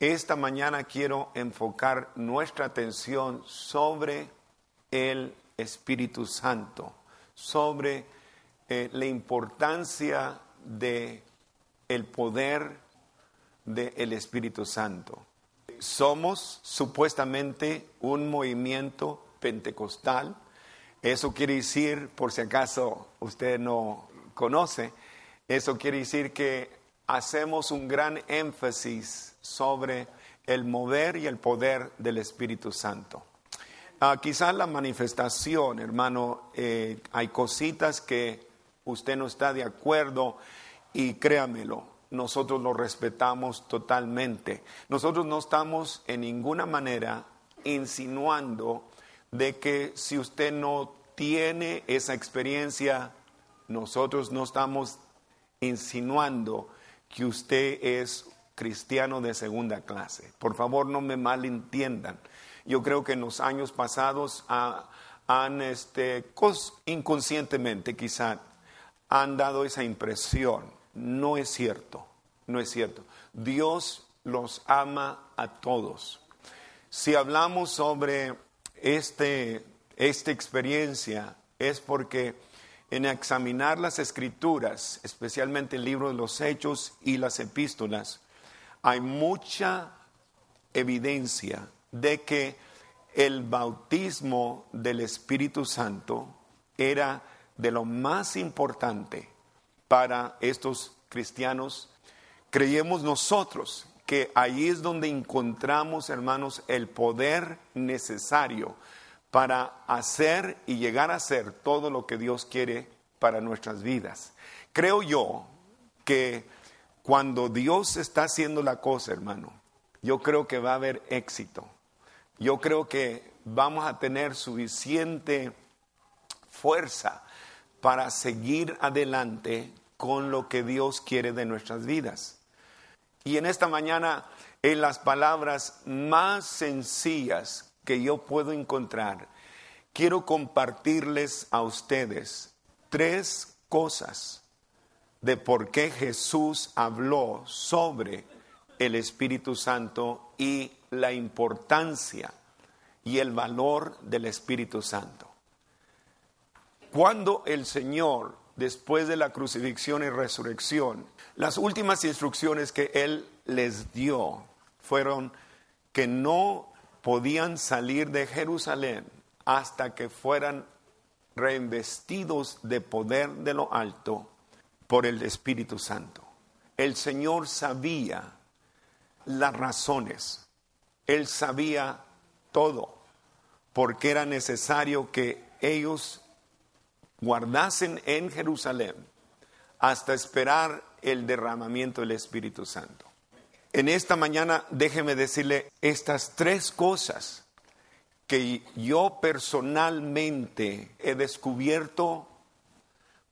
esta mañana quiero enfocar nuestra atención sobre el Espíritu Santo, sobre eh, la importancia de el poder del Espíritu Santo. Somos supuestamente un movimiento pentecostal. Eso quiere decir, por si acaso usted no conoce, eso quiere decir que hacemos un gran énfasis sobre el mover y el poder del Espíritu Santo. Ah, quizás la manifestación, hermano, eh, hay cositas que usted no está de acuerdo y créamelo, nosotros lo respetamos totalmente. Nosotros no estamos en ninguna manera insinuando de que si usted no tiene esa experiencia, nosotros no estamos insinuando que usted es cristiano de segunda clase. Por favor, no me malentiendan. Yo creo que en los años pasados han, este, inconscientemente quizá, han dado esa impresión. No es cierto, no es cierto. Dios los ama a todos. Si hablamos sobre este, esta experiencia, es porque en examinar las escrituras, especialmente el libro de los hechos y las epístolas, hay mucha evidencia de que el bautismo del Espíritu Santo era de lo más importante para estos cristianos. Creemos nosotros que ahí es donde encontramos, hermanos, el poder necesario para hacer y llegar a hacer todo lo que Dios quiere para nuestras vidas. Creo yo que cuando Dios está haciendo la cosa, hermano, yo creo que va a haber éxito. Yo creo que vamos a tener suficiente fuerza para seguir adelante con lo que Dios quiere de nuestras vidas. Y en esta mañana, en las palabras más sencillas que yo puedo encontrar, quiero compartirles a ustedes tres cosas de por qué Jesús habló sobre el Espíritu Santo y la importancia y el valor del Espíritu Santo. Cuando el Señor, después de la crucifixión y resurrección, las últimas instrucciones que Él les dio fueron que no podían salir de Jerusalén hasta que fueran reinvestidos de poder de lo alto por el Espíritu Santo. El Señor sabía las razones, Él sabía todo, porque era necesario que ellos guardasen en Jerusalén hasta esperar el derramamiento del Espíritu Santo. En esta mañana déjeme decirle estas tres cosas que yo personalmente he descubierto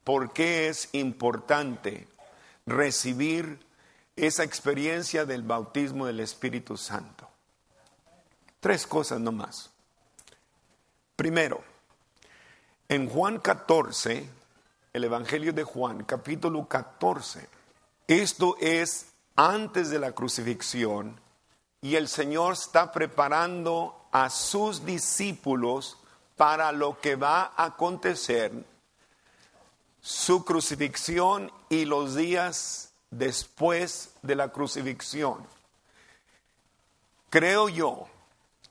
por qué es importante recibir esa experiencia del bautismo del Espíritu Santo. Tres cosas nomás. Primero, en Juan 14, el Evangelio de Juan, capítulo 14, esto es antes de la crucifixión y el Señor está preparando a sus discípulos para lo que va a acontecer, su crucifixión y los días después de la crucifixión. Creo yo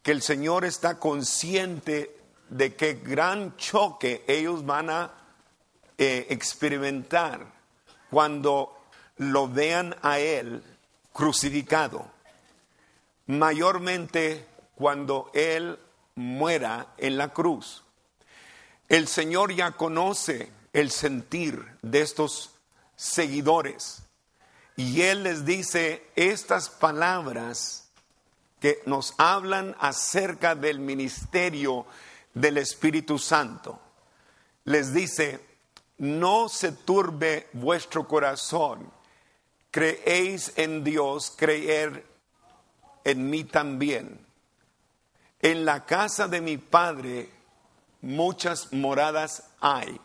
que el Señor está consciente de qué gran choque ellos van a eh, experimentar cuando lo vean a Él crucificado, mayormente cuando Él muera en la cruz. El Señor ya conoce el sentir de estos seguidores y Él les dice estas palabras que nos hablan acerca del ministerio del Espíritu Santo. Les dice, no se turbe vuestro corazón creéis en Dios, creer en mí también. En la casa de mi Padre muchas moradas hay.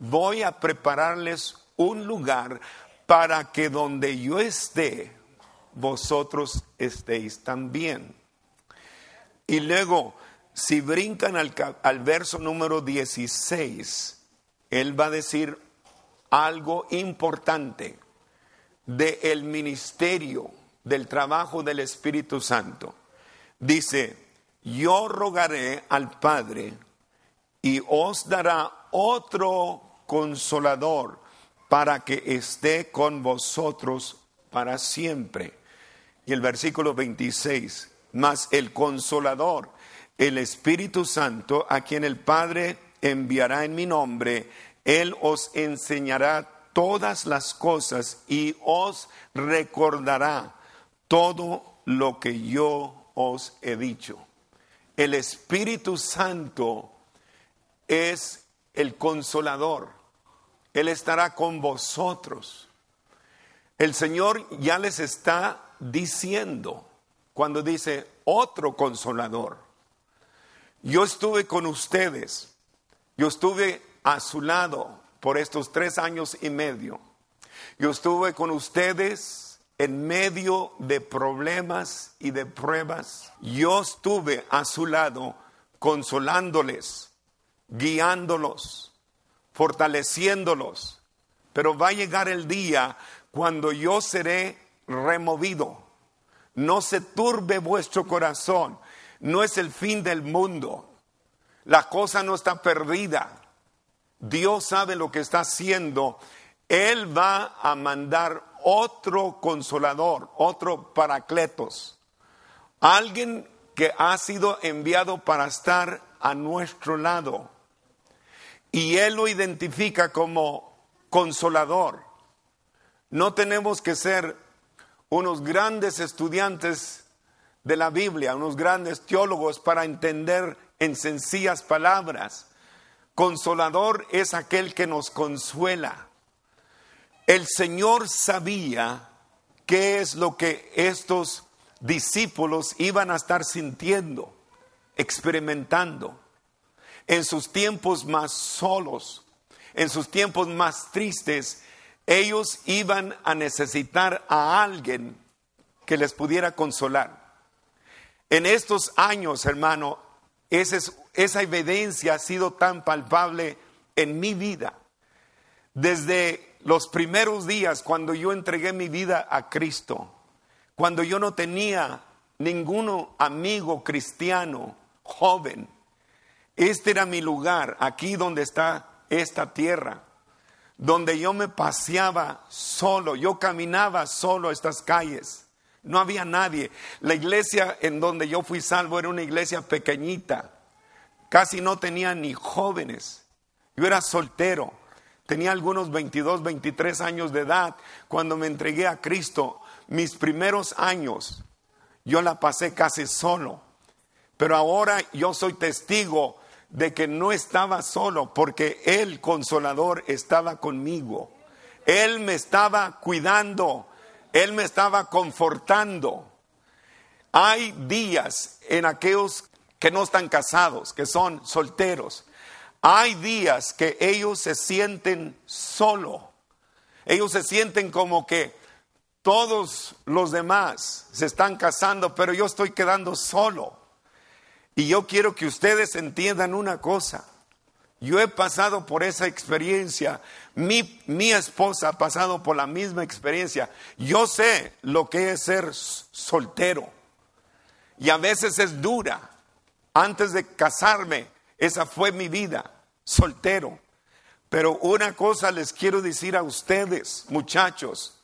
Voy a prepararles un lugar para que donde yo esté, vosotros estéis también. Y luego, si brincan al, al verso número 16, él va a decir algo importante del el ministerio, del trabajo del Espíritu Santo. Dice, yo rogaré al Padre y os dará otro consolador para que esté con vosotros para siempre. Y el versículo 26, mas el consolador, el Espíritu Santo, a quien el Padre enviará en mi nombre, Él os enseñará todas las cosas y os recordará todo lo que yo os he dicho. El Espíritu Santo es el consolador. Él estará con vosotros. El Señor ya les está diciendo cuando dice otro consolador. Yo estuve con ustedes, yo estuve a su lado por estos tres años y medio. Yo estuve con ustedes en medio de problemas y de pruebas. Yo estuve a su lado consolándoles, guiándolos, fortaleciéndolos. Pero va a llegar el día cuando yo seré removido. No se turbe vuestro corazón. No es el fin del mundo. La cosa no está perdida. Dios sabe lo que está haciendo. Él va a mandar otro consolador, otro paracletos. Alguien que ha sido enviado para estar a nuestro lado. Y Él lo identifica como consolador. No tenemos que ser unos grandes estudiantes de la Biblia, unos grandes teólogos para entender en sencillas palabras. Consolador es aquel que nos consuela. El Señor sabía qué es lo que estos discípulos iban a estar sintiendo, experimentando en sus tiempos más solos, en sus tiempos más tristes, ellos iban a necesitar a alguien que les pudiera consolar. En estos años, hermano, esa, esa evidencia ha sido tan palpable en mi vida. Desde los primeros días, cuando yo entregué mi vida a Cristo, cuando yo no tenía ningún amigo cristiano joven, este era mi lugar, aquí donde está esta tierra, donde yo me paseaba solo, yo caminaba solo estas calles. No había nadie. La iglesia en donde yo fui salvo era una iglesia pequeñita. Casi no tenía ni jóvenes. Yo era soltero. Tenía algunos 22, 23 años de edad cuando me entregué a Cristo. Mis primeros años yo la pasé casi solo. Pero ahora yo soy testigo de que no estaba solo porque el consolador estaba conmigo. Él me estaba cuidando, Él me estaba confortando. Hay días en aquellos que no están casados, que son solteros. Hay días que ellos se sienten solo. Ellos se sienten como que todos los demás se están casando, pero yo estoy quedando solo. Y yo quiero que ustedes entiendan una cosa. Yo he pasado por esa experiencia. Mi, mi, esposa ha pasado por la misma experiencia. Yo sé lo que es ser soltero. Y a veces es dura. Antes de casarme, esa fue mi vida, soltero. Pero una cosa les quiero decir a ustedes, muchachos,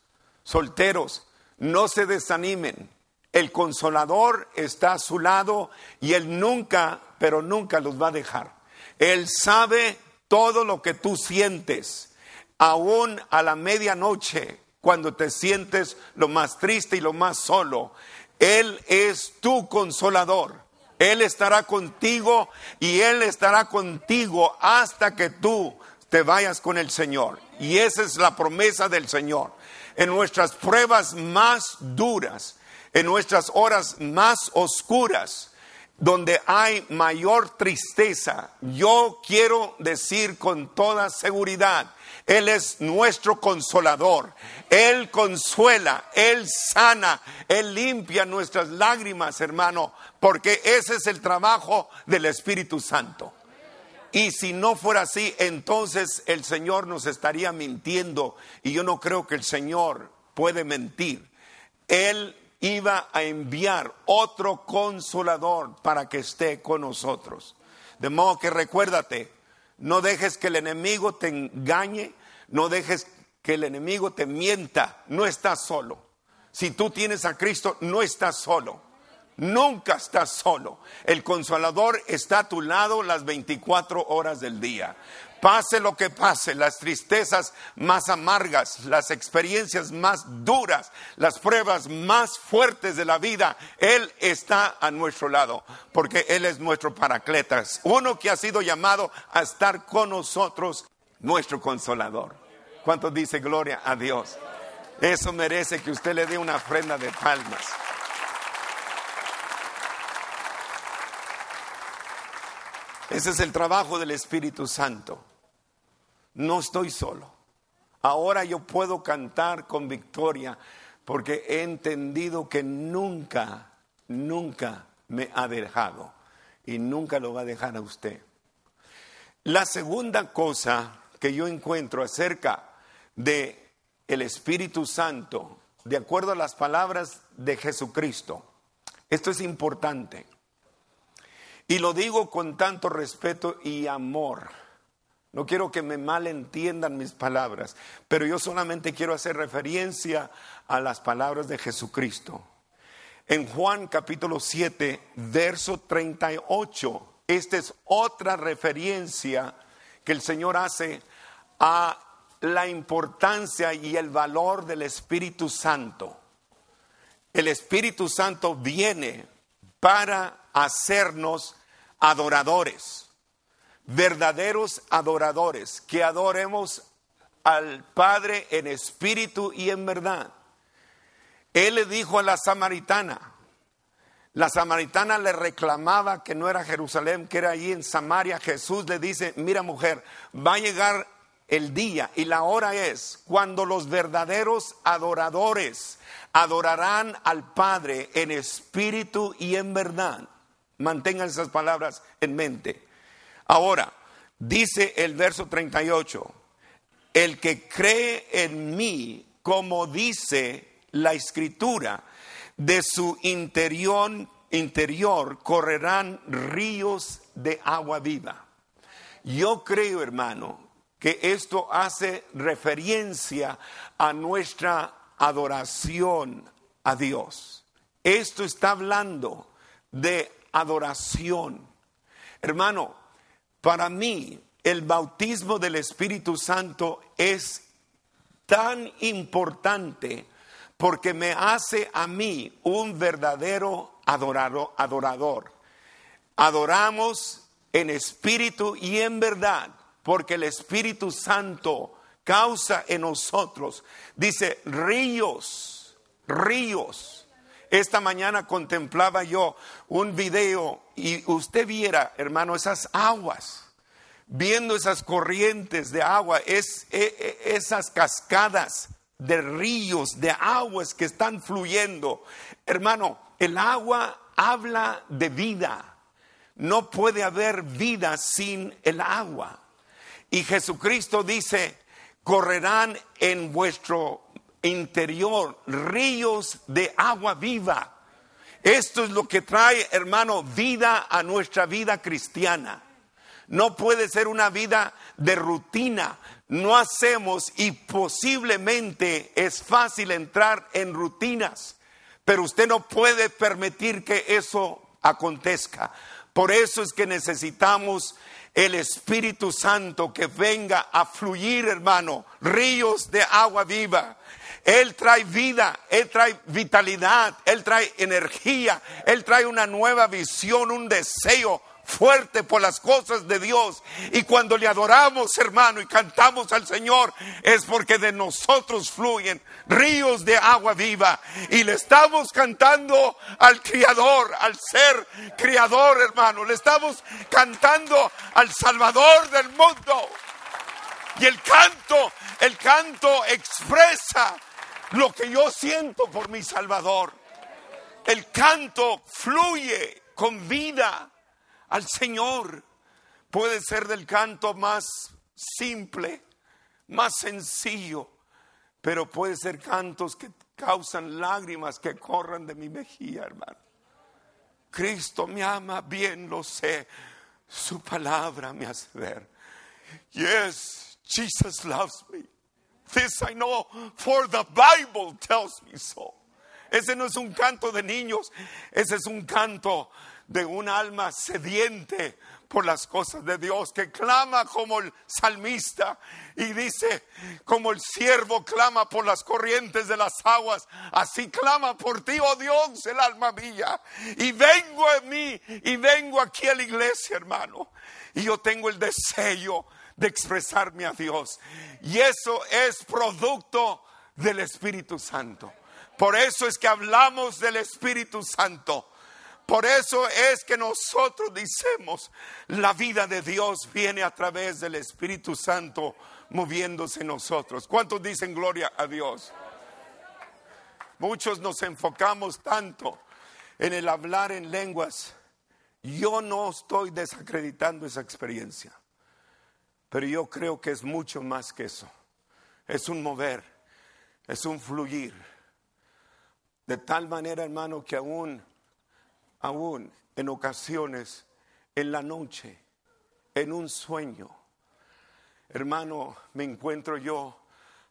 solteros, no se desanimen. El consolador está a su lado y Él nunca, pero nunca los va a dejar. Él sabe todo lo que tú sientes, aún a la medianoche, cuando te sientes lo más triste y lo más solo. Él es tu consolador. Él estará contigo y Él estará contigo hasta que tú te vayas con el Señor. Y esa es la promesa del Señor. En nuestras pruebas más duras, en nuestras horas más oscuras, donde hay mayor tristeza, yo quiero decir con toda seguridad, Él es nuestro consolador. Él consuela, Él sana, Él limpia nuestras lágrimas, hermano, porque ese es el trabajo del Espíritu Santo. Y si no fuera así, entonces el Señor nos estaría mintiendo. Y yo no creo que el Señor puede mentir. Él iba a enviar otro consolador para que esté con nosotros. De modo que recuérdate, no dejes que el enemigo te engañe, no dejes que el enemigo te mienta, no estás solo. Si tú tienes a Cristo, no estás solo. Nunca estás solo. El consolador está a tu lado las 24 horas del día. Pase lo que pase, las tristezas más amargas, las experiencias más duras, las pruebas más fuertes de la vida, Él está a nuestro lado, porque Él es nuestro paracletas, uno que ha sido llamado a estar con nosotros, nuestro consolador. ¿Cuánto dice gloria a Dios? Eso merece que usted le dé una ofrenda de palmas. Ese es el trabajo del Espíritu Santo no estoy solo. Ahora yo puedo cantar con victoria porque he entendido que nunca, nunca me ha dejado y nunca lo va a dejar a usted. La segunda cosa que yo encuentro acerca de el Espíritu Santo, de acuerdo a las palabras de Jesucristo, esto es importante. Y lo digo con tanto respeto y amor no quiero que me malentiendan mis palabras, pero yo solamente quiero hacer referencia a las palabras de Jesucristo. En Juan capítulo 7, verso 38, esta es otra referencia que el Señor hace a la importancia y el valor del Espíritu Santo. El Espíritu Santo viene para hacernos adoradores verdaderos adoradores, que adoremos al Padre en espíritu y en verdad. Él le dijo a la samaritana, la samaritana le reclamaba que no era Jerusalén, que era allí en Samaria. Jesús le dice, mira mujer, va a llegar el día y la hora es cuando los verdaderos adoradores adorarán al Padre en espíritu y en verdad. Mantengan esas palabras en mente. Ahora, dice el verso 38, el que cree en mí, como dice la escritura, de su interior, interior correrán ríos de agua viva. Yo creo, hermano, que esto hace referencia a nuestra adoración a Dios. Esto está hablando de adoración. Hermano, para mí, el bautismo del Espíritu Santo es tan importante porque me hace a mí un verdadero adorador. Adoramos en espíritu y en verdad, porque el Espíritu Santo causa en nosotros, dice, ríos, ríos. Esta mañana contemplaba yo un video y usted viera, hermano, esas aguas, viendo esas corrientes de agua, es, e, e, esas cascadas de ríos, de aguas que están fluyendo. Hermano, el agua habla de vida. No puede haber vida sin el agua. Y Jesucristo dice, correrán en vuestro interior ríos de agua viva. Esto es lo que trae, hermano, vida a nuestra vida cristiana. No puede ser una vida de rutina. No hacemos y posiblemente es fácil entrar en rutinas, pero usted no puede permitir que eso acontezca. Por eso es que necesitamos el Espíritu Santo que venga a fluir, hermano, ríos de agua viva él trae vida, Él trae vitalidad, Él trae energía, Él trae una nueva visión, un deseo fuerte por las cosas de Dios. Y cuando le adoramos, hermano, y cantamos al Señor, es porque de nosotros fluyen ríos de agua viva. Y le estamos cantando al Criador, al ser Criador, hermano. Le estamos cantando al Salvador del mundo. Y el canto, el canto expresa lo que yo siento por mi Salvador. El canto fluye con vida al Señor. Puede ser del canto más simple, más sencillo, pero puede ser cantos que causan lágrimas que corran de mi mejilla, hermano. Cristo me ama, bien lo sé. Su palabra me hace ver. Yes, Jesus loves me. This I know, for the Bible tells me so. Ese no es un canto de niños, ese es un canto de un alma sediente por las cosas de Dios, que clama como el salmista y dice, como el siervo clama por las corrientes de las aguas, así clama por ti, oh Dios, el alma mía. Y vengo a mí y vengo aquí a la iglesia, hermano. Y yo tengo el deseo de expresarme a Dios. Y eso es producto del Espíritu Santo. Por eso es que hablamos del Espíritu Santo. Por eso es que nosotros decimos, la vida de Dios viene a través del Espíritu Santo moviéndose en nosotros. ¿Cuántos dicen gloria a Dios? Muchos nos enfocamos tanto en el hablar en lenguas. Yo no estoy desacreditando esa experiencia, pero yo creo que es mucho más que eso. Es un mover, es un fluir. De tal manera, hermano, que aún aún en ocasiones en la noche, en un sueño. Hermano, me encuentro yo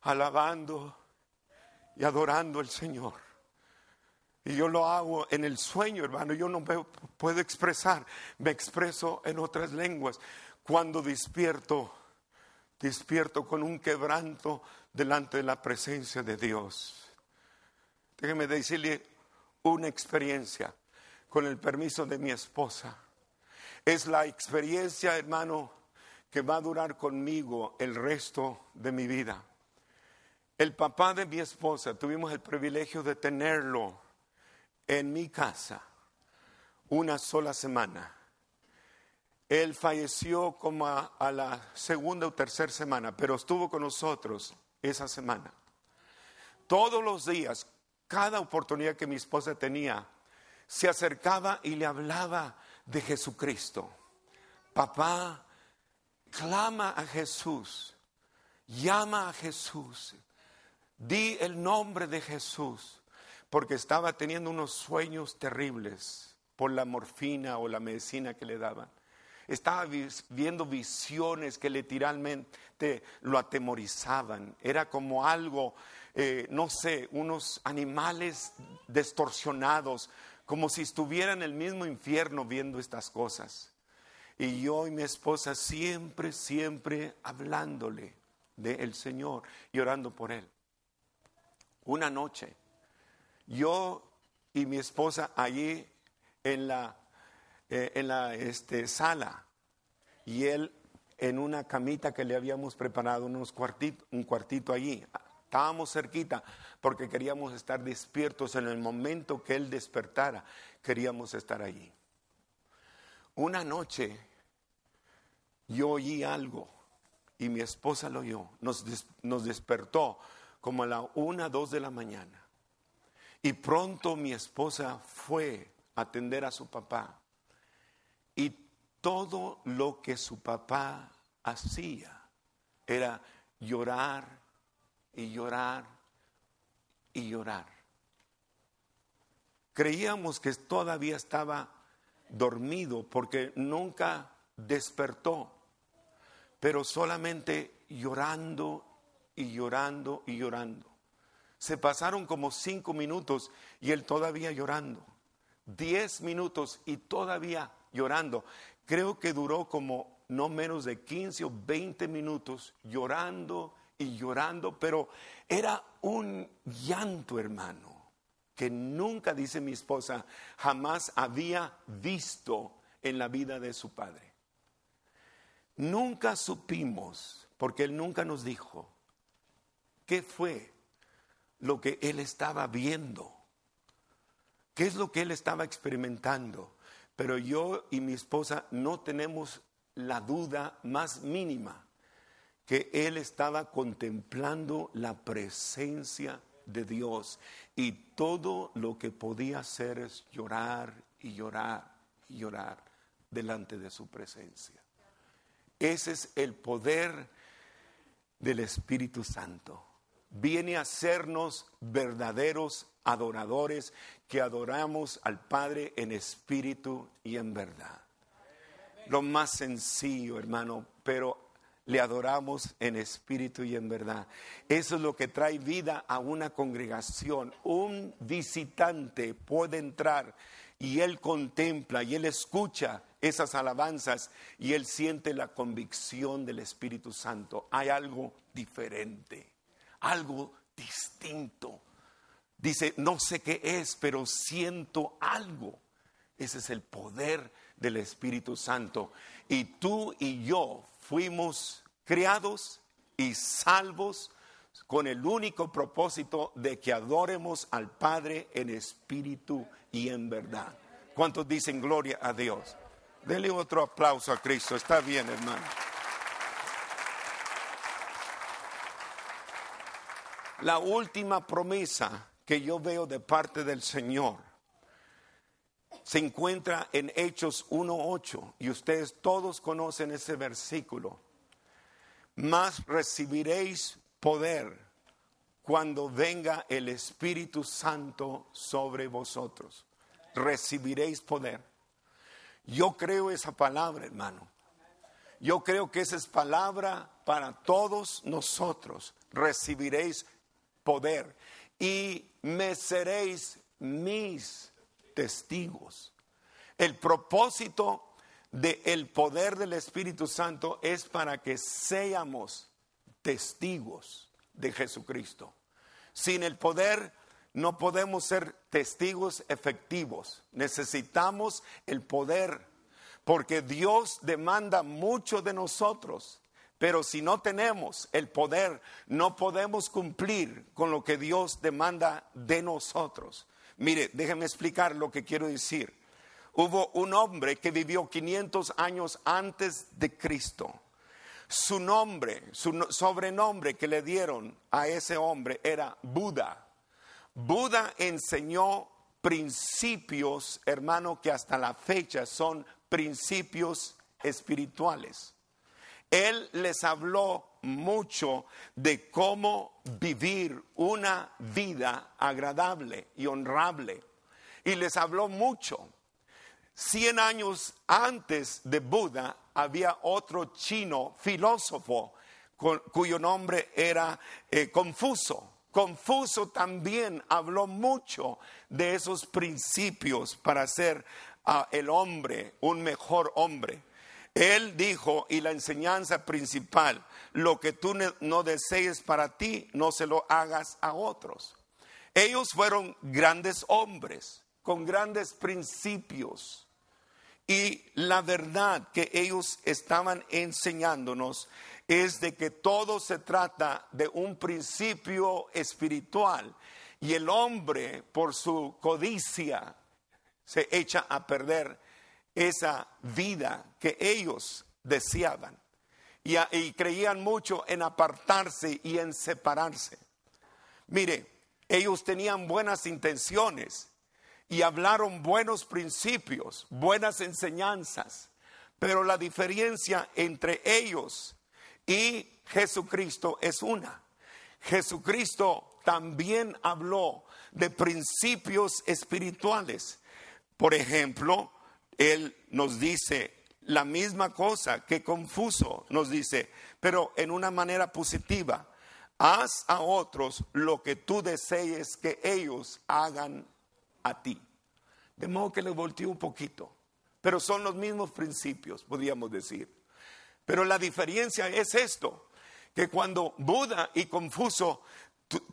alabando y adorando al Señor. Y yo lo hago en el sueño, hermano. Yo no me puedo expresar. Me expreso en otras lenguas. Cuando despierto, despierto con un quebranto delante de la presencia de Dios. Déjeme decirle una experiencia con el permiso de mi esposa. Es la experiencia, hermano, que va a durar conmigo el resto de mi vida. El papá de mi esposa, tuvimos el privilegio de tenerlo en mi casa una sola semana. Él falleció como a, la segunda o tercera semana, pero estuvo con nosotros esa semana. Todos los días, cada oportunidad que mi esposa tenía, se acercaba y le hablaba de Jesucristo. Papá, clama a Jesús, llama a Jesús, di el nombre de Jesús, porque estaba teniendo unos sueños terribles por la morfina o la medicina que le daban. Estaba viendo visiones que literalmente lo atemorizaban. Era como algo, eh, no sé, unos animales distorsionados como si estuviera en el mismo infierno viendo estas cosas. Y yo y mi esposa siempre, siempre hablándole del Señor y orando por Él. Una noche, yo y mi esposa allí en la, eh, en la este, sala y él en una camita que le habíamos preparado, unos cuartito, un cuartito allí. Estábamos cerquita porque queríamos estar despiertos en el momento que Él despertara. Queríamos estar allí. Una noche yo oí algo y mi esposa lo oyó. Nos, nos despertó como a la una, dos de la mañana. Y pronto mi esposa fue a atender a su papá. Y todo lo que su papá hacía era llorar y llorar y llorar. Creíamos que todavía estaba dormido porque nunca despertó, pero solamente llorando y llorando y llorando. Se pasaron como cinco minutos y él todavía llorando. Diez minutos y todavía llorando. Creo que duró como no menos de 15 o 20 minutos llorando y llorando, pero era un llanto, hermano, que nunca, dice mi esposa, jamás había visto en la vida de su padre. Nunca supimos, porque él nunca nos dijo, qué fue lo que él estaba viendo, qué es lo que él estaba experimentando. Pero yo y mi esposa no tenemos la duda más mínima que él estaba contemplando la presencia de Dios y todo lo que podía hacer es llorar y llorar y llorar delante de su presencia. Ese es el poder del Espíritu Santo. Viene a hacernos verdaderos adoradores que adoramos al Padre en espíritu y en verdad. Lo más sencillo, hermano, pero le adoramos en espíritu y en verdad. Eso es lo que trae vida a una congregación. Un visitante puede entrar y él contempla y él escucha esas alabanzas y él siente la convicción del Espíritu Santo. Hay algo diferente, algo distinto. Dice, no sé qué es, pero siento algo. Ese es el poder del Espíritu Santo. Y tú y yo fuimos creados y salvos con el único propósito de que adoremos al Padre en espíritu y en verdad. ¿Cuántos dicen gloria a Dios? Denle otro aplauso a Cristo. Está bien, hermano. La última promesa que yo veo de parte del Señor se encuentra en Hechos 1.8 y ustedes todos conocen ese versículo. Más recibiréis poder cuando venga el Espíritu Santo sobre vosotros. Recibiréis poder. Yo creo esa palabra, hermano. Yo creo que esa es palabra para todos nosotros. Recibiréis poder y me seréis mis testigos. El propósito del poder del Espíritu Santo es para que seamos testigos de Jesucristo. Sin el poder no podemos ser testigos efectivos. Necesitamos el poder porque Dios demanda mucho de nosotros. Pero si no tenemos el poder, no podemos cumplir con lo que Dios demanda de nosotros. Mire, déjeme explicar lo que quiero decir. Hubo un hombre que vivió 500 años antes de Cristo. Su nombre, su sobrenombre que le dieron a ese hombre era Buda. Buda enseñó principios, hermano, que hasta la fecha son principios espirituales. Él les habló mucho de cómo vivir una vida agradable y honrable. Y les habló mucho. Cien años antes de Buda había otro chino filósofo cuyo nombre era eh, Confuso. Confuso también habló mucho de esos principios para hacer a el hombre un mejor hombre. Él dijo, y la enseñanza principal, lo que tú no desees para ti, no se lo hagas a otros. Ellos fueron grandes hombres, con grandes principios. Y la verdad que ellos estaban enseñándonos es de que todo se trata de un principio espiritual y el hombre por su codicia se echa a perder esa vida que ellos deseaban y, creían mucho en apartarse y en separarse. Mire, ellos tenían buenas intenciones y hablaron buenos principios, buenas enseñanzas, pero la diferencia entre ellos y Jesucristo es una. Jesucristo también habló de principios espirituales. Por ejemplo, él nos dice la misma cosa que confuso, nos dice, pero en una manera positiva. Haz a otros lo que tú desees que ellos hagan a ti. De modo que le volteó un poquito, pero son los mismos principios, podríamos decir. Pero la diferencia es esto, que cuando Buda y Confuso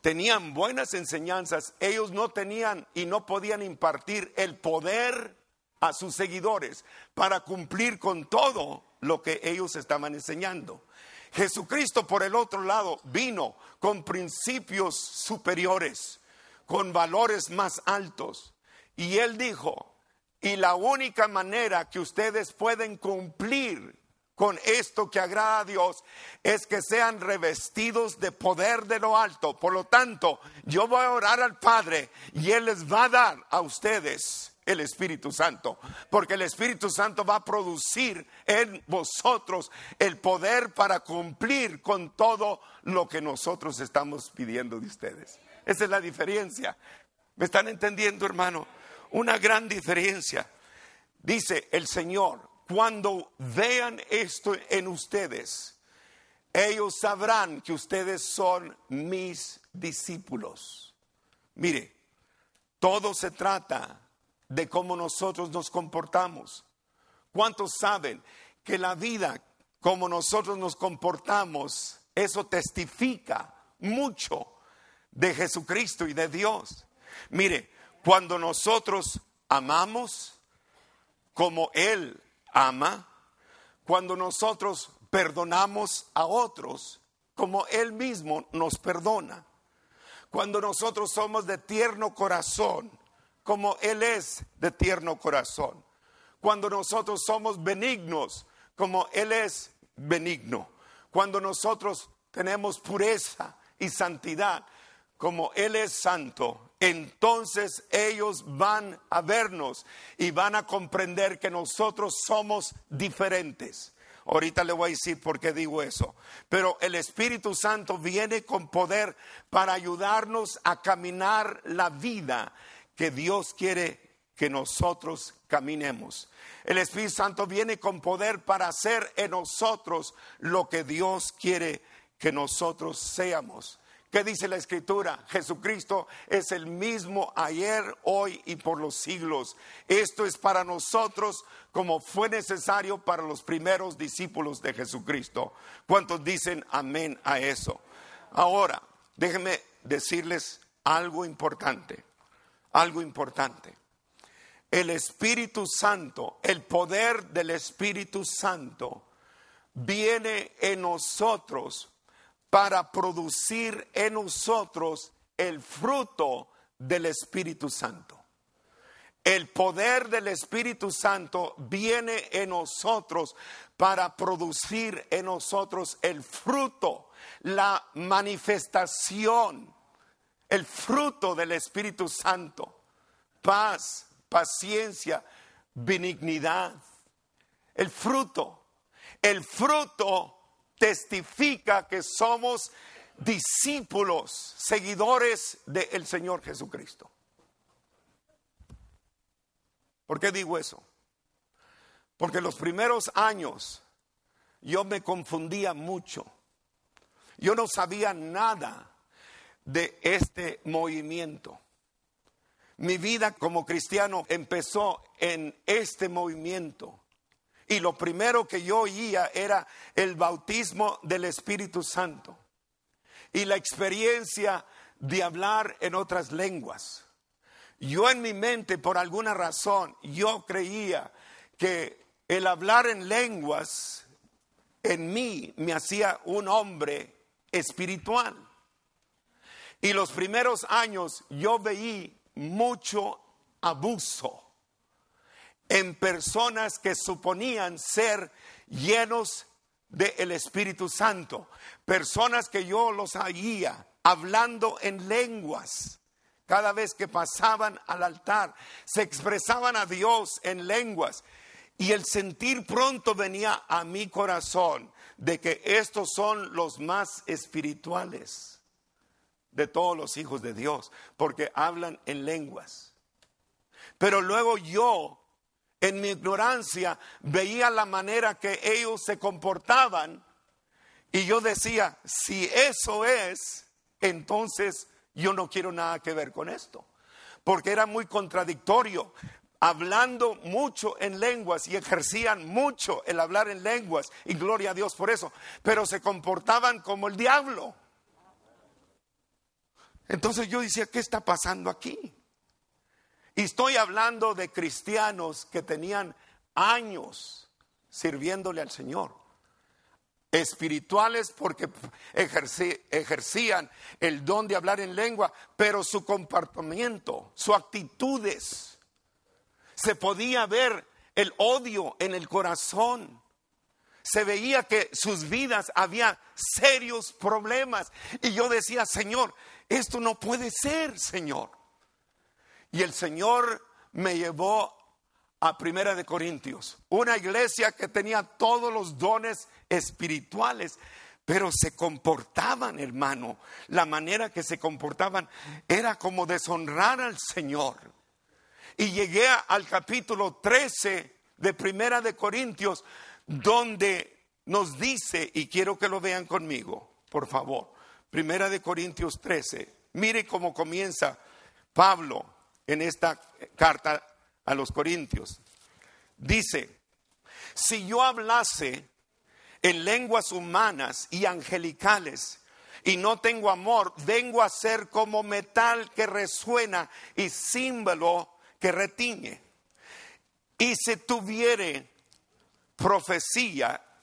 tenían buenas enseñanzas, ellos no tenían y no podían impartir el poder a sus seguidores para cumplir con todo lo que ellos estaban enseñando. Jesucristo, por el otro lado, vino con principios superiores, con valores más altos. Y él dijo, y la única manera que ustedes pueden cumplir con esto que agrada a Dios es que sean revestidos de poder de lo alto. Por lo tanto, yo voy a orar al Padre y Él les va a dar a ustedes el Espíritu Santo, porque el Espíritu Santo va a producir en vosotros el poder para cumplir con todo lo que nosotros estamos pidiendo de ustedes. Esa es la diferencia. ¿Me están entendiendo, hermano? Una gran diferencia. Dice el Señor, cuando vean esto en ustedes, ellos sabrán que ustedes son mis discípulos. Mire, todo se trata de cómo nosotros nos comportamos. ¿Cuántos saben que la vida, como nosotros nos comportamos, eso testifica mucho de Jesucristo y de Dios? Mire, cuando nosotros amamos como Él ama, cuando nosotros perdonamos a otros como Él mismo nos perdona, cuando nosotros somos de tierno corazón, como Él es de tierno corazón, cuando nosotros somos benignos, como Él es benigno, cuando nosotros tenemos pureza y santidad, como Él es santo, entonces ellos van a vernos y van a comprender que nosotros somos diferentes. Ahorita le voy a decir por qué digo eso. Pero el Espíritu Santo viene con poder para ayudarnos a caminar la vida que Dios quiere que nosotros caminemos. El Espíritu Santo viene con poder para hacer en nosotros lo que Dios quiere que nosotros seamos. ¿Qué dice la escritura? Jesucristo es el mismo ayer, hoy y por los siglos. Esto es para nosotros como fue necesario para los primeros discípulos de Jesucristo. ¿Cuántos dicen amén a eso? Ahora, déjenme decirles algo importante, algo importante. El Espíritu Santo, el poder del Espíritu Santo viene en nosotros para producir en nosotros el fruto del Espíritu Santo. El poder del Espíritu Santo viene en nosotros para producir en nosotros el fruto, la manifestación, el fruto del Espíritu Santo. Paz, paciencia, benignidad. El fruto, el fruto testifica que somos discípulos, seguidores del Señor Jesucristo. ¿Por qué digo eso? Porque los primeros años yo me confundía mucho. Yo no sabía nada de este movimiento. Mi vida como cristiano empezó en este movimiento. Y lo primero que yo oía era el bautismo del Espíritu Santo y la experiencia de hablar en otras lenguas. Yo en mi mente, por alguna razón, yo creía que el hablar en lenguas en mí me hacía un hombre espiritual. Y los primeros años yo veí mucho abuso en personas que suponían ser llenos del Espíritu Santo, personas que yo los oía hablando en lenguas. Cada vez que pasaban al altar, se expresaban a Dios en lenguas. Y el sentir pronto venía a mi corazón de que estos son los más espirituales de todos los hijos de Dios, porque hablan en lenguas. Pero luego yo en mi ignorancia veía la manera que ellos se comportaban y yo decía, si eso es, entonces yo no quiero nada que ver con esto, porque era muy contradictorio, hablando mucho en lenguas y ejercían mucho el hablar en lenguas, y gloria a Dios por eso, pero se comportaban como el diablo. Entonces yo decía, ¿qué está pasando aquí? Y estoy hablando de cristianos que tenían años sirviéndole al Señor. Espirituales porque ejercían el don de hablar en lengua, pero su comportamiento, sus actitudes, se podía ver el odio en el corazón. se veía que sus vidas había serios problemas. Y yo decía, Señor, esto no puede ser, Señor. Y el Señor me llevó a Primera de Corintios, una iglesia que tenía todos los dones espirituales, pero se comportaban, hermano, la manera que se comportaban era como deshonrar al Señor. Y llegué al capítulo 13 de Primera de Corintios, donde nos dice, y quiero que lo vean conmigo, por favor, Primera de Corintios 13, mire cómo comienza Pablo en esta carta a los Corintios. Dice, si yo hablase en lenguas humanas y angelicales y no tengo amor, vengo a ser como metal que resuena y símbolo que retiñe. Y si tuviere profecía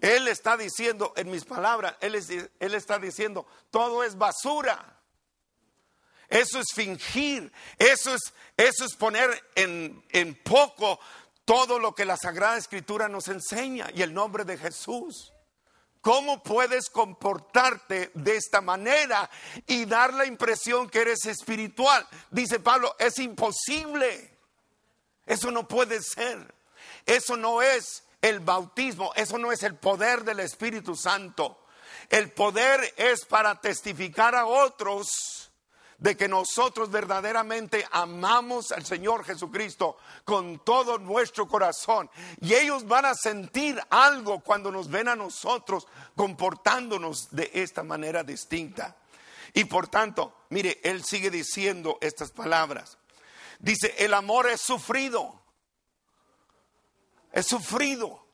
Él está diciendo, en mis palabras, él, él, está diciendo, todo es basura. Eso es fingir, eso es, es poner en poco todo lo que la Sagrada Escritura nos enseña y el nombre de Jesús. ¿Cómo puedes comportarte de esta manera y dar la impresión que eres espiritual? Dice Pablo, es imposible. Eso no puede ser. Eso no es el bautismo, eso no es el poder del Espíritu Santo. El poder es para testificar a otros de que nosotros verdaderamente amamos al Señor Jesucristo con todo nuestro corazón. Y ellos van a sentir algo cuando nos ven a nosotros comportándonos de esta manera distinta. Y por tanto, mire, Él sigue diciendo estas palabras. Dice, el amor es sufrido. Es sufrido.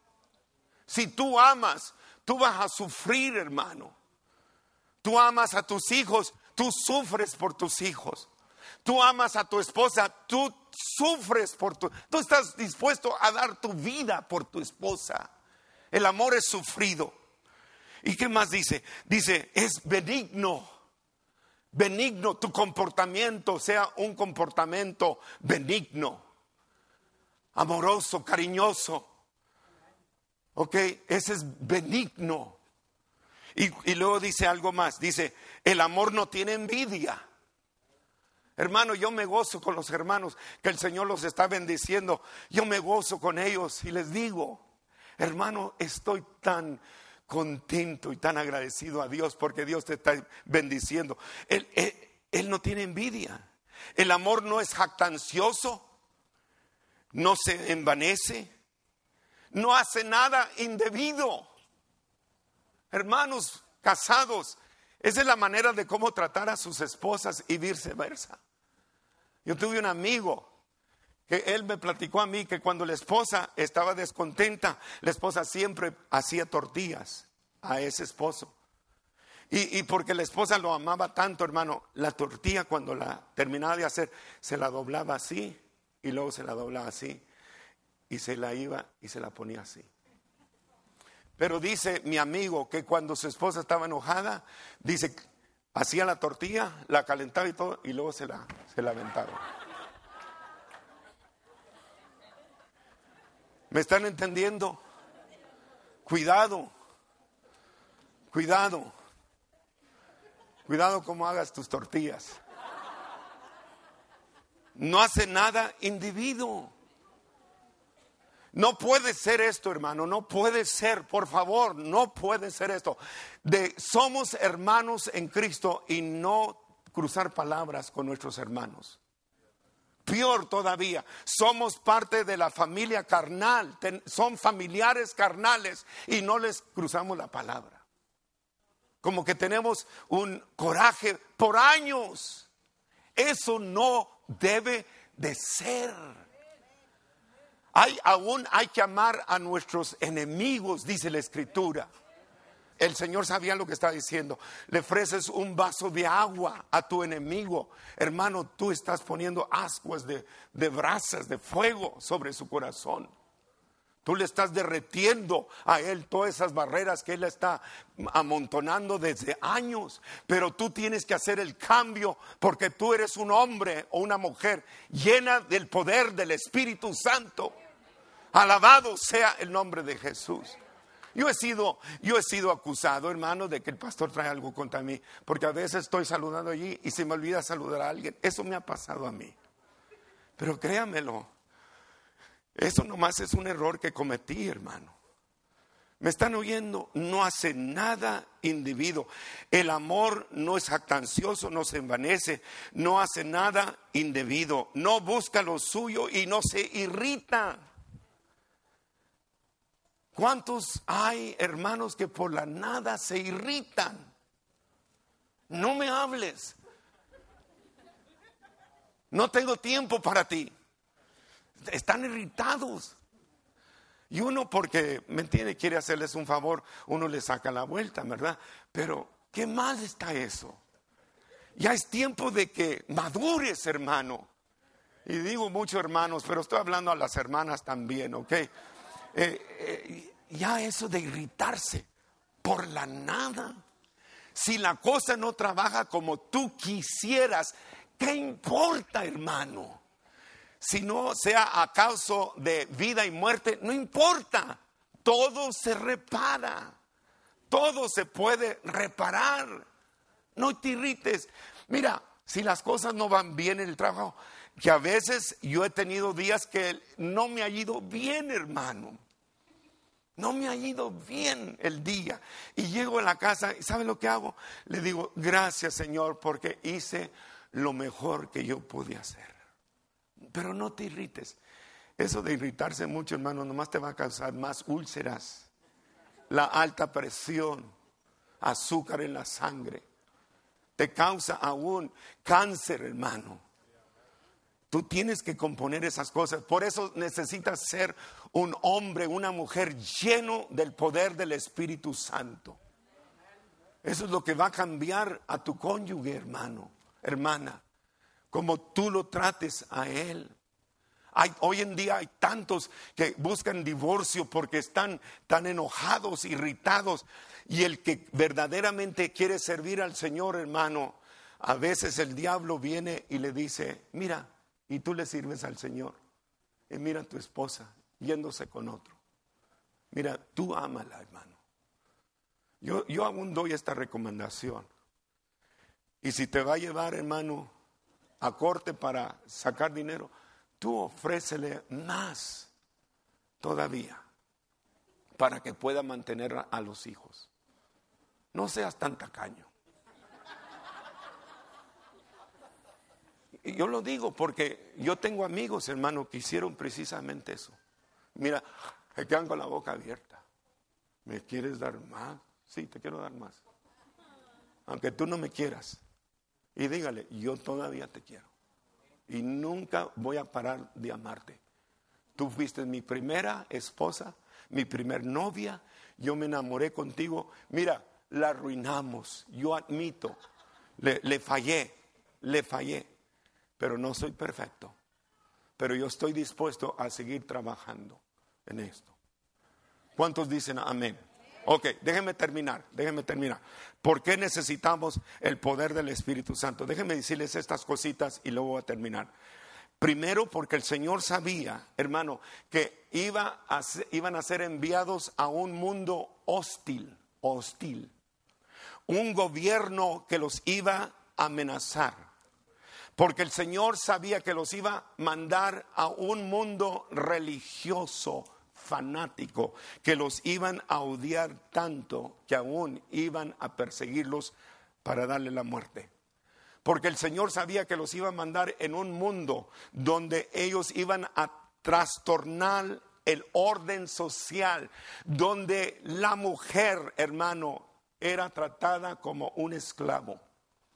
Si tú amas, tú vas a sufrir, hermano. Tú amas a tus hijos, Tú sufres por tus hijos. Tú amas a tu esposa, tú sufres por tu... Tú estás dispuesto a dar tu vida por tu esposa. El amor es sufrido. ¿Y qué más dice? Dice, es benigno. Benigno, tu comportamiento sea un comportamiento benigno, amoroso, cariñoso. ¿Ok? Ese es benigno. Y, luego dice algo más, dice, el amor no tiene envidia. Hermano, yo me gozo con los hermanos que el Señor los está bendiciendo. Yo me gozo con ellos y les digo, hermano, estoy tan contento y tan agradecido a Dios porque Dios te está bendiciendo. Él, no tiene envidia. El amor no es jactancioso, no se envanece, no hace nada indebido. Hermanos casados, esa es la manera de cómo tratar a sus esposas y viceversa. Yo tuve un amigo que él me platicó a mí que cuando la esposa estaba descontenta, la esposa siempre hacía tortillas a ese esposo. Y, y, porque la esposa lo amaba tanto, hermano, la tortilla cuando la terminaba de hacer, se la doblaba así y luego se la doblaba así y se la iba y se la ponía así. Pero dice mi amigo que cuando su esposa estaba enojada, dice, hacía la tortilla, la calentaba y todo, y luego se la, se la aventaba. ¿Me están entendiendo? Cuidado, cuidado, cuidado cómo hagas tus tortillas. No hace nada individuo. No puede ser esto, hermano, no puede ser, por favor, no puede ser esto. De, somos hermanos en Cristo y no cruzar palabras con nuestros hermanos. Peor todavía, somos parte de la familia carnal, son familiares carnales y no les cruzamos la palabra. Como que tenemos un coraje por años. Eso no debe de ser. Hay, aún hay que amar a nuestros enemigos, dice la escritura. El Señor sabía lo que estaba diciendo. Le ofreces un vaso de agua a tu enemigo. Hermano, tú estás poniendo ascuas de, de brasas, de fuego sobre su corazón. Tú le estás derretiendo a él todas esas barreras que él está amontonando desde años. Pero tú tienes que hacer el cambio porque tú eres un hombre o una mujer llena del poder del Espíritu Santo. Alabado sea el nombre de Jesús. Yo he sido, yo he sido acusado, hermano, de que el pastor trae algo contra mí, porque a veces estoy saludando allí y se me olvida saludar a alguien. Eso me ha pasado a mí. Pero créamelo, eso nomás es un error que cometí, hermano. ¿Me están oyendo? No hace nada individuo. El amor no es jactancioso, no se envanece, no hace nada indebido, no busca lo suyo y no se irrita. ¿Cuántos hay hermanos que por la nada se irritan? No me hables. No tengo tiempo para ti. Están irritados. Y uno porque, ¿me entiende? Quiere hacerles un favor, uno le saca la vuelta, ¿verdad? Pero, ¿qué mal está eso? Ya es tiempo de que madures, hermano. Y digo mucho hermanos, pero estoy hablando a las hermanas también, ¿ok? Eh, eh, ya eso de irritarse por la nada. Si la cosa no trabaja como tú quisieras, ¿qué importa, hermano? Si no sea a causa de vida y muerte, no importa. Todo se repara. Todo se puede reparar. No te irrites. Mira, si las cosas no van bien en el trabajo, que a veces yo he tenido días que no me ha ido bien, hermano. No me ha ido bien el día. Y llego a la casa y ¿sabe lo que hago? Le digo, gracias Señor porque hice lo mejor que yo pude hacer. Pero no te irrites. Eso de irritarse mucho, hermano, nomás te va a causar más úlceras, la alta presión, azúcar en la sangre. Te causa aún cáncer, hermano. Tú tienes que componer esas cosas. Por eso necesitas ser un hombre, una mujer lleno del poder del Espíritu Santo. Eso es lo que va a cambiar a tu cónyuge, hermano, hermana, como tú lo trates a él. Hoy en día hay tantos que buscan divorcio porque están tan enojados, irritados. Y el que verdaderamente quiere servir al Señor, hermano, a veces el diablo viene y le dice, mira, y tú le sirves al Señor. Y mira a tu esposa yéndose con otro. Mira, tú ámala, hermano. Yo, yo aún doy esta recomendación. Y si te va a llevar, hermano, a corte para sacar dinero, tú ofrécele más todavía para que pueda mantener a los hijos. No seas tan tacaño. Yo lo digo porque yo tengo amigos, hermano, que hicieron precisamente eso. Mira, se quedan con la boca abierta. ¿Me quieres dar más? Sí, te quiero dar más. Aunque tú no me quieras. Y dígale, yo todavía te quiero. Y nunca voy a parar de amarte. Tú fuiste mi primera esposa, mi primer novia. Yo me enamoré contigo. Mira, la arruinamos. Yo admito, le, le fallé, le fallé pero no soy perfecto. Pero yo estoy dispuesto a seguir trabajando en esto. ¿Cuántos dicen amén? Ok, déjenme terminar, déjenme terminar. ¿Por qué necesitamos el poder del Espíritu Santo? Déjenme decirles estas cositas y luego voy a terminar. Primero porque el Señor sabía, hermano, que iba iban a ser enviados a un mundo hostil, hostil. Un gobierno que los iba a amenazar. Porque el Señor sabía que los iba a mandar a un mundo religioso, fanático, que los iban a odiar tanto que aún iban a perseguirlos para darle la muerte. Porque el Señor sabía que los iba a mandar en un mundo donde ellos iban a trastornar el orden social, donde la mujer, hermano, era tratada como un esclavo.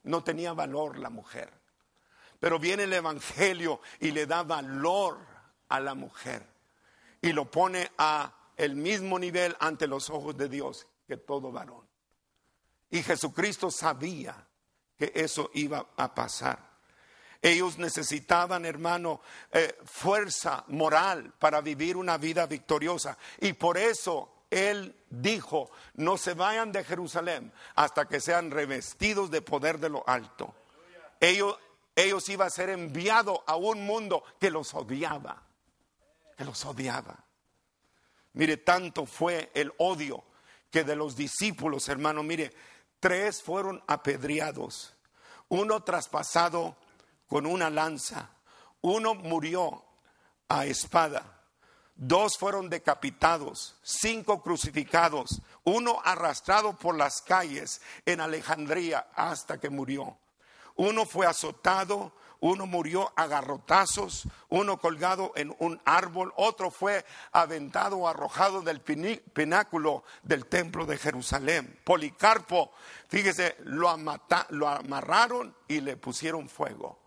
No tenía valor la mujer. Pero viene el Evangelio y le da valor a la mujer. Y lo pone a el mismo nivel ante los ojos de Dios que todo varón. Y Jesucristo sabía que eso iba a pasar. Ellos necesitaban, hermano, eh, fuerza moral para vivir una vida victoriosa. Y por eso Él dijo, no se vayan de Jerusalén hasta que sean revestidos de poder de lo alto. Ellos, ellos iban a ser enviados a un mundo que los odiaba, que los odiaba. Mire, tanto fue el odio que de los discípulos, hermano, mire, tres fueron apedreados, uno traspasado con una lanza, uno murió a espada, dos fueron decapitados, cinco crucificados, uno arrastrado por las calles en Alejandría hasta que murió. Uno fue azotado, uno murió a garrotazos, uno colgado en un árbol, otro fue aventado o arrojado del pináculo del templo de Jerusalén. Policarpo, fíjese, lo, lo amarraron y le pusieron fuego.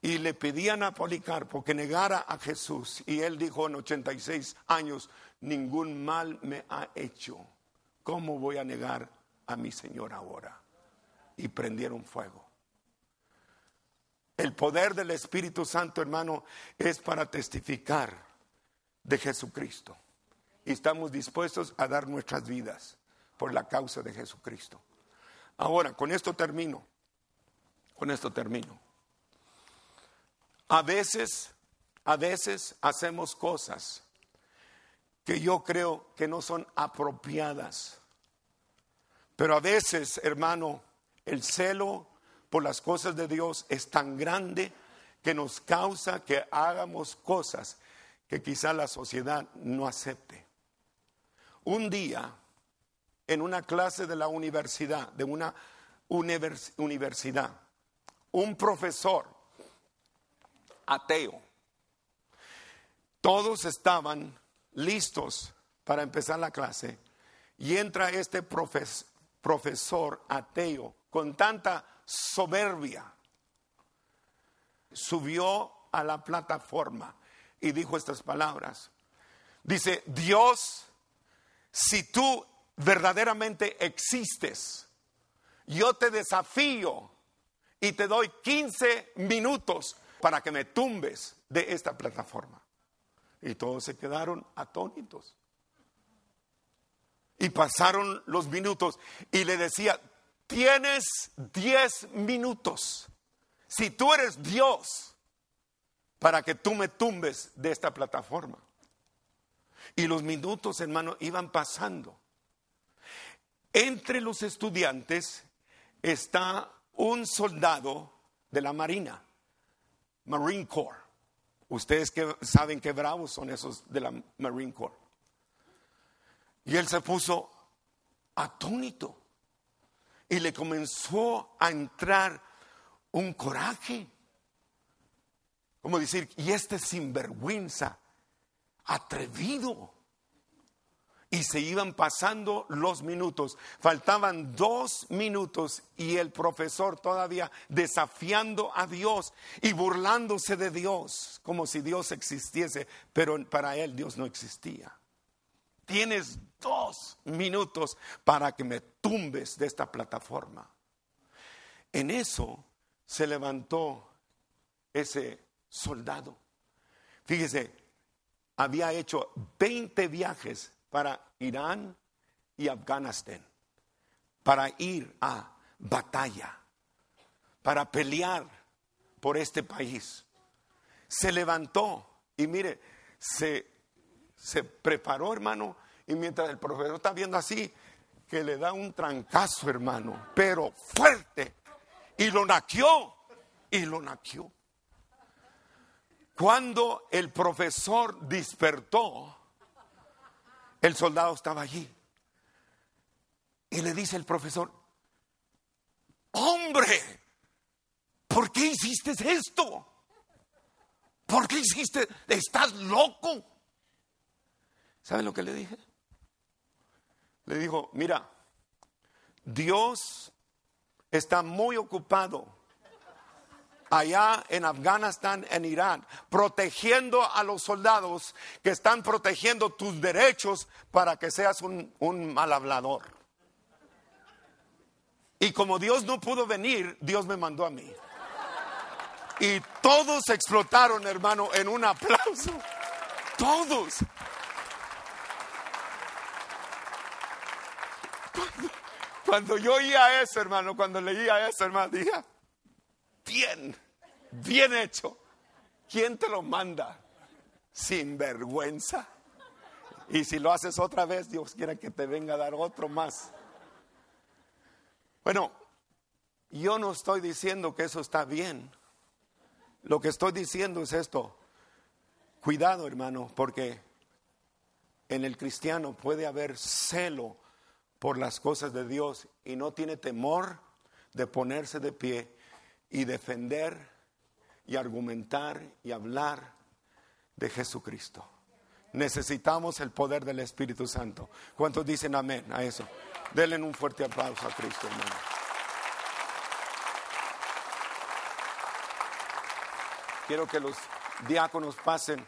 Y le pedían a Policarpo que negara a Jesús. Y él dijo en 86 años, ningún mal me ha hecho. ¿Cómo voy a negar a mi Señor ahora? Y prendieron fuego. El poder del Espíritu Santo, hermano, es para testificar de Jesucristo. Y estamos dispuestos a dar nuestras vidas por la causa de Jesucristo. Ahora, con esto termino. Con esto termino. A veces, a veces hacemos cosas que yo creo que no son apropiadas. Pero a veces, hermano, el celo por las cosas de Dios es tan grande que nos causa que hagamos cosas que quizá la sociedad no acepte. Un día, en una clase de la universidad, de una universidad, un profesor ateo, todos estaban listos para empezar la clase y entra este profesor ateo con tanta soberbia, subió a la plataforma y dijo estas palabras. Dice, Dios, si tú verdaderamente existes, yo te desafío y te doy 15 minutos para que me tumbes de esta plataforma. Y todos se quedaron atónitos. Y pasaron los minutos y le decía, Tienes diez minutos. Si tú eres Dios, para que tú me tumbes de esta plataforma. Y los minutos, hermano, iban pasando. Entre los estudiantes está un soldado de la Marina, Marine Corps. Ustedes que saben qué bravos son esos de la Marine Corps. Y él se puso atónito y le comenzó a entrar un coraje. Como decir, y este sinvergüenza, atrevido. Y se iban pasando los minutos. Faltaban dos minutos y el profesor todavía desafiando a Dios y burlándose de Dios, como si Dios existiese, pero para él Dios no existía. Tienes dos minutos para que me tumbes de esta plataforma. En eso se levantó ese soldado. Fíjese, había hecho 20 viajes para Irán y Afganistán, para ir a batalla, para pelear por este país. Se levantó y mire, se se preparó, hermano, y mientras el profesor está viendo así, que le da un trancazo, hermano, pero fuerte, y lo naqueó, y lo naqueó. Cuando el profesor despertó, el soldado estaba allí. Y le dice el profesor, hombre, ¿por qué hiciste esto? ¿Por qué hiciste? Estás loco. ¿Saben lo que le dije? Le dijo, mira, Dios está muy ocupado allá en Afganistán, en Irán, protegiendo a los soldados que están protegiendo tus derechos para que seas un, un mal hablador. Y como Dios no pudo venir, Dios me mandó a mí. Y todos explotaron, hermano, en un aplauso. Todos. Cuando, yo oía eso, hermano, cuando leía eso, hermano, dije, bien, bien hecho. ¿Quién te lo manda? Sin vergüenza. Y si lo haces otra vez, Dios quiere que te venga a dar otro más. Bueno, yo no estoy diciendo que eso está bien. Lo que estoy diciendo es esto. Cuidado, hermano, porque en el cristiano puede haber celo por las cosas de Dios y no tiene temor de ponerse de pie y defender y argumentar y hablar de Jesucristo. Necesitamos el poder del Espíritu Santo. ¿Cuántos dicen amén a eso? Denle un fuerte aplauso a Cristo, hermano. Quiero que los diáconos pasen.